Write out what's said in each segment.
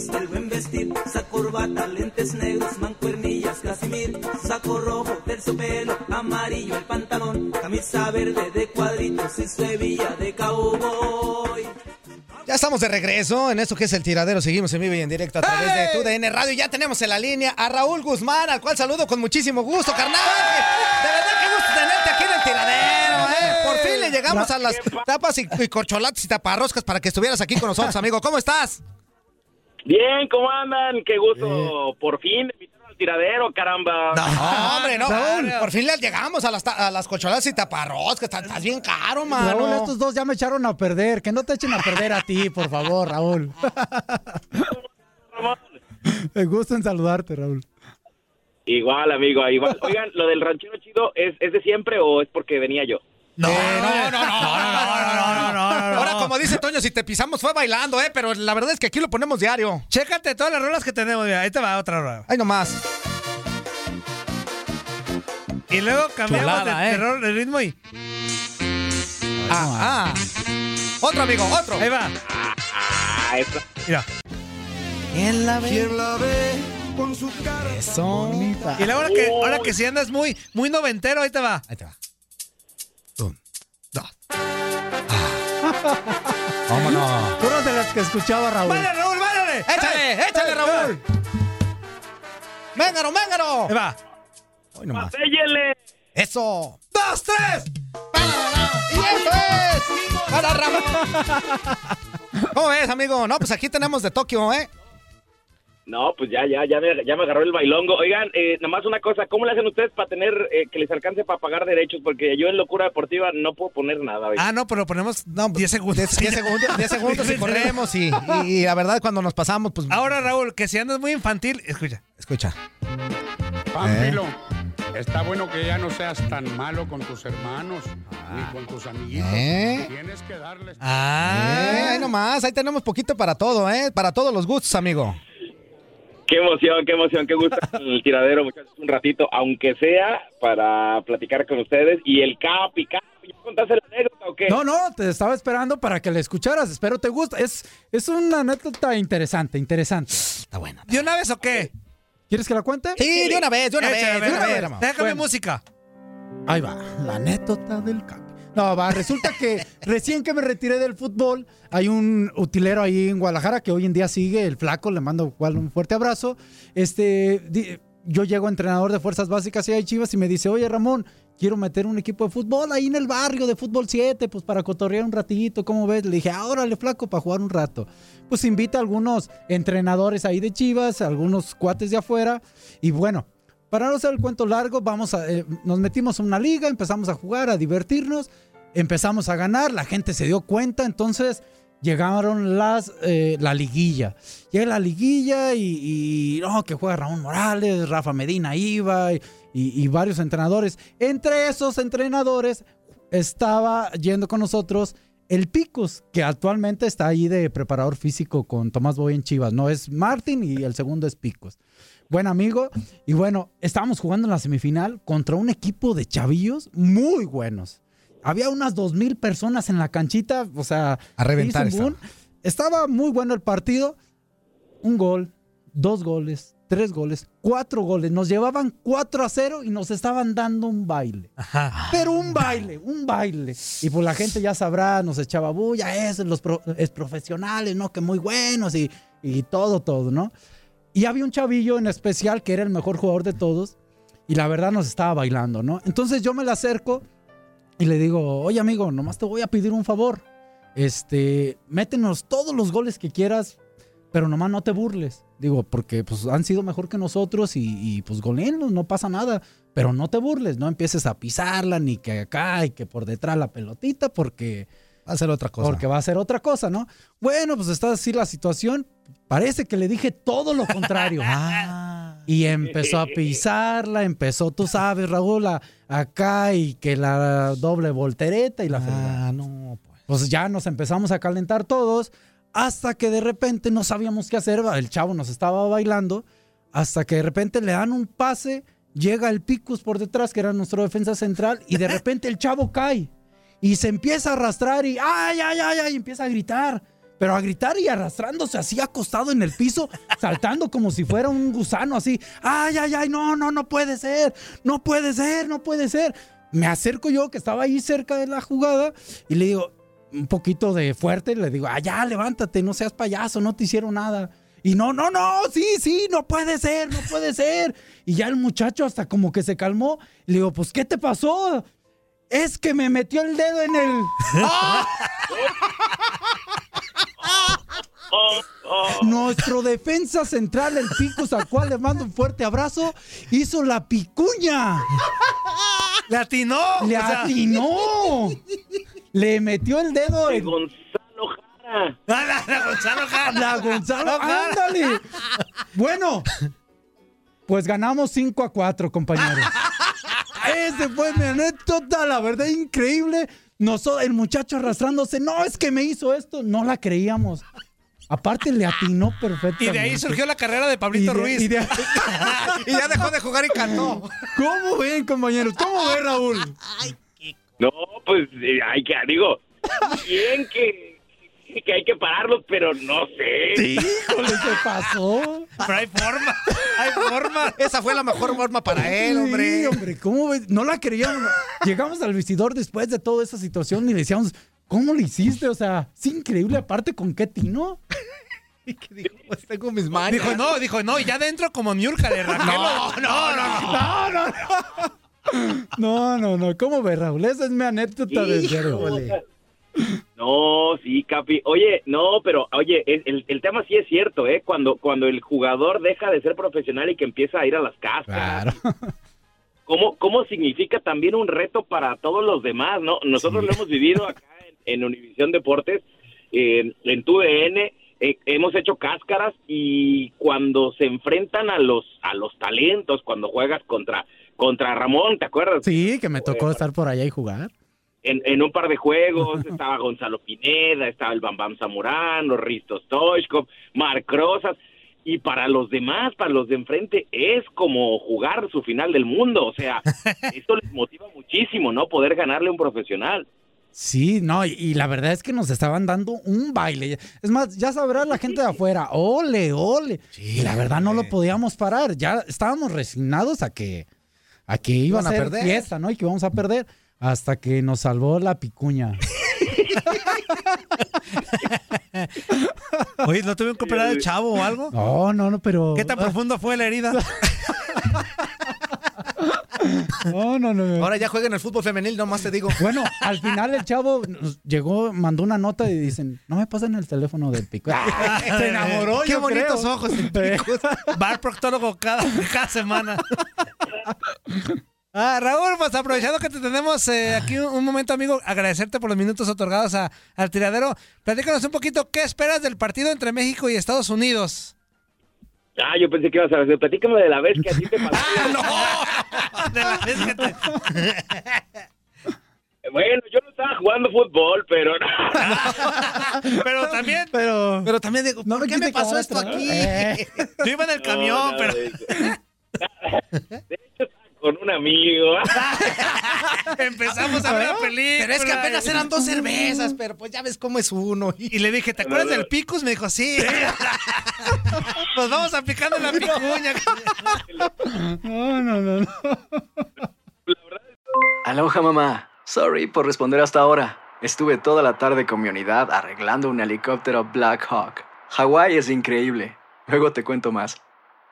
Gusta el buen vestir. Usa corbata, lentes negros, mancuernillas, casimir. Saco rojo, terciopelo, amarillo el pantalón. Camisa verde de cuadritos y su hebilla de cowboy. Ya estamos de regreso en esto que es el tiradero. Seguimos en vivo y en directo a través de tu DN Radio. Ya tenemos en la línea a Raúl Guzmán, al cual saludo con muchísimo gusto, carnal. De verdad que gusto tenerte aquí en el tiradero, ¿eh? Por fin le llegamos a las tapas y, y corcholates y taparroscas para que estuvieras aquí con nosotros, amigo. ¿Cómo estás? Bien, ¿cómo andan? Qué gusto. Por fin al tiradero, caramba. No, hombre, no. Por fin le llegamos a las, ta- a las corcholates y taparroscas. Estás, estás bien caro, mano. Raúl, estos dos ya me echaron a perder. Que no te echen a perder a ti, por favor, Raúl. Me gusta en saludarte, Raúl. Igual, amigo, igual. Oigan, ¿lo del ranchero chido es, es de siempre o es porque venía yo? No, no, no, no, no, no, no, no, Ahora, como dice Toño, si te pisamos fue bailando, ¿eh? Pero la verdad es que aquí lo ponemos diario. Chécate todas las rolas que tenemos. Mira, ahí te va otra rola. Ahí nomás. Y luego cambiamos Chulada, de, ¿eh? terror, de ritmo y. Ah, ah. Otro, amigo, otro. Ahí va. Ah. Mira. ¿Quién la ve? ¿Quién la ve con su cara? Eso. Y luego ahora que, ahora que si andas muy, muy noventero, ahí te va. Ahí te va. Vámonos. Fueron de las que escuchaba Raúl. ¡Vale, Raúl, vale! Échale, échale, Raúl. Véngaro, véngaro. Ahí va. Hoy nomás. ¡Séllele! Eso. ¡Dos, tres! ¡Y eso es! ¡Para Raúl! ¿Cómo ves, amigo? No, pues aquí tenemos de Tokio, ¿eh? No, pues ya, ya, ya me, ya me agarró el bailongo. Oigan, eh, nomás una cosa, ¿cómo le hacen ustedes para tener, eh, que les alcance para pagar derechos? Porque yo en Locura Deportiva no puedo poner nada. oiga. Ah, no, pero ponemos 10 segundos. 10 segundos, 10 segundos y corremos y, y- y la verdad cuando nos pasamos, pues... Ahora, Raúl, que si andas muy infantil, escucha. Escucha. Pánfilo, está bueno que ya no seas tan malo con tus hermanos ni con tus amiguitos. ¿Eh? Tienes que darles. Eh, ahí nomás, ahí tenemos poquito para todo, ¿eh? Para todos los gustos, amigo. Qué emoción, qué emoción, qué gusto el tiradero, muchachos, un ratito, aunque sea para platicar con ustedes. Y el Capi, Capi, ¿ya contaste la anécdota o qué? No, no, te estaba esperando para que la escucharas. Espero te gusta. Es, es una anécdota interesante, interesante. Está buena. ¿De una vez o qué? ¿Quieres que la cuente? Sí, de una vez, de una vez, de una vez. Déjame música. Ahí va, la anécdota del Capi. No, va, resulta que recién que me retiré del fútbol, hay un utilero ahí en Guadalajara que hoy en día sigue, el flaco, le mando un fuerte abrazo. Este, yo llego entrenador de fuerzas básicas y hay Chivas y me dice, oye Ramón, quiero meter un equipo de fútbol ahí en el barrio de fútbol 7, pues para cotorrear un ratito, ¿cómo ves? Le dije, ahora le flaco para jugar un rato. Pues invita a algunos entrenadores ahí de Chivas, algunos cuates de afuera, y bueno, para no hacer el cuento largo, vamos a, eh, nos metimos en una liga, empezamos a jugar, a divertirnos, empezamos a ganar, la gente se dio cuenta, entonces llegaron las, eh, la liguilla. Llega la liguilla y, no, que juega Ramón Morales, Rafa Medina iba y, y- y varios entrenadores. Entre esos entrenadores estaba yendo con nosotros el Picos, que actualmente está ahí de preparador físico con Tomás Boy en Chivas. No es Martín y el segundo es Picos. Buen amigo. Y bueno, estábamos jugando en la semifinal contra un equipo de chavillos muy buenos. Había unas dos mil personas en la canchita, o sea, A reventar boom. Estaba muy bueno el partido. Un gol, dos goles, tres goles, cuatro goles. Nos llevaban 4 a 0 y nos estaban dando un baile. Pero un baile, un baile. Y pues la gente ya sabrá, nos echaba bulla, es, los pro- es profesionales, ¿no? Que muy buenos y, y todo, todo, ¿no? Y había un chavillo en especial que era el mejor jugador de todos y la verdad nos estaba bailando, ¿no? Entonces yo me le acerco y le digo, oye amigo, nomás te voy a pedir un favor. Este, métenos todos los goles que quieras, pero nomás no te burles. Digo, porque pues han sido mejor que nosotros y, y pues goleenlos, no pasa nada. Pero no te burles, no empieces a pisarla, ni que acá y que por detrás la pelotita, porque... Va a ser otra cosa. Porque va a ser otra cosa, ¿no? Bueno, pues está así la situación. Parece que le dije todo lo contrario. Ah. Y empezó a pisarla, empezó, tú sabes, Raúl, a- acá y que la doble voltereta y la. Ah, no, pues. Pues ya nos empezamos a calentar todos, hasta que de repente no sabíamos qué hacer. El chavo nos estaba bailando, hasta que de repente le dan un pase, llega el Picus por detrás, que era nuestro defensa central, y de repente el chavo cae y se empieza a arrastrar y ¡ay, ay, ay, ay! y empieza a gritar. Pero a gritar y arrastrándose así acostado en el piso, saltando como si fuera un gusano así. ¡Ay, ay, ay! No, no, no puede ser. No puede ser, no puede ser. Me acerco yo, que estaba ahí cerca de la jugada, y le digo, un poquito de fuerte, le digo, ah, ya, levántate, no seas payaso, no te hicieron nada. Y no, no, no, sí, sí, no puede ser, no puede ser. Y ya el muchacho hasta como que se calmó. Le digo, pues, ¿qué te pasó? Es que me metió el dedo en el... ¡Ah! Nuestro defensa central, el Picos, al cual le mando un fuerte abrazo, hizo la picuña. ¡Le atinó! ¡Le o sea- atinó! Le metió el dedo en... Gonzalo Jara. La, la- la Gonzalo Jara. La Gonzalo, ándale. Bueno, pues ganamos 5 a 4, compañeros. Ese fue mi anécdota, la verdad, increíble. Noso- el muchacho arrastrándose, no, es que me hizo esto. No la creíamos. Aparte, le atinó Y perfectamente. de ahí surgió la carrera de Pablito Y de- Ruiz. y de- y ya dejó de jugar y cantó. ¿Cómo ven, compañeros? ¿Cómo ven, Raúl? No, pues eh, hay que, digo, bien que, que hay que pararlos, pero no sé. Híjole, se pasó. Pero hay forma, hay forma. Esa fue la mejor forma para él, Sí, hombre. hombre, ¿cómo ves? No la creíamos. Llegamos al vestidor después de toda esa situación y le decíamos, ¿cómo lo hiciste? O sea, es increíble, aparte con qué tino. ¿Y qué dijo? Pues tengo mis manos. Dijo, no, dijo, no, y ya dentro como Miurka de Raquel. No, no, no. No, no, no. No, no, no. ¿Cómo ves, Raúl? Esa es mi anécdota de serio. No, sí, Capi. Oye, no, pero oye, el, tema sí es cierto, ¿eh? Cuando, cuando el jugador deja de ser profesional y que empieza a ir a las casas. Claro. ¿Cómo, ¿Cómo significa también un reto para todos los demás, no? Nosotros lo hemos vivido acá en, Univisión Deportes, eh, en TUDN, eh, hemos hecho cáscaras y cuando se enfrentan a los a los talentos, cuando juegas contra contra Ramón, ¿te acuerdas? Sí, que me tocó estar por allá y jugar. en, en un par de juegos estaba Gonzalo Pineda, estaba el Bam Bam Zamorano, Risto Stoichkov, Marc Rosas. y para los demás, para los de enfrente, es como jugar su final del mundo. O sea, esto les motiva muchísimo, ¿no? Poder ganarle a un profesional. Sí, no, y, y la verdad es que nos estaban dando un baile. Es más, ya sabrá la gente de afuera, ole, ole. y la verdad no lo podíamos parar. Ya estábamos resignados a que, a que iba Iban a a perder. fiesta, ¿no? Y que íbamos a perder. Hasta que nos salvó la picuña. Oye, ¿no tuvieron que operar el chavo o algo? No, no, no, pero. ¿Qué tan profundo fue la herida? No, no, no. Ahora ya juega en el fútbol femenil, nomás te digo. Bueno, al final el chavo llegó, mandó una nota y dicen, no me pasen el teléfono del pico. Se enamoró, Qué yo bonitos creo. ojos el pico. Al proctólogo cada, cada semana. Ah, Raúl, pues aprovechando que te tenemos eh, aquí un, un momento, amigo, agradecerte por los minutos otorgados a- al tiradero. Platícanos un poquito, ¿qué esperas del partido entre México y Estados Unidos? Ah, yo pensé que ibas a decir, platícame de la vez que a ti te pasó. De la vez que te- Bueno, yo no estaba jugando fútbol, pero no. Pero también, Pero, Pero también digo, no ¿por qué me pasó esto aquí? Eh, yo iba en el camión, No, no, pero De de hecho, estaba con un amigo. empezamos a ver la película. Pero es que apenas eran dos cervezas, pero pues ya ves cómo es uno. Y le dije, ¿te acuerdas del picus? Me dijo, sí. Pues vamos aplicando la picuña. no, no, no, no. Aloha mamá. Sorry por responder hasta ahora. Estuve toda la tarde con mi unidad arreglando un helicóptero Black Hawk. Hawái es increíble. Luego te cuento más.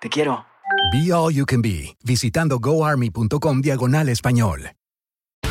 Te quiero. Be All You Can Be, visitando goarmy.com diagonal español.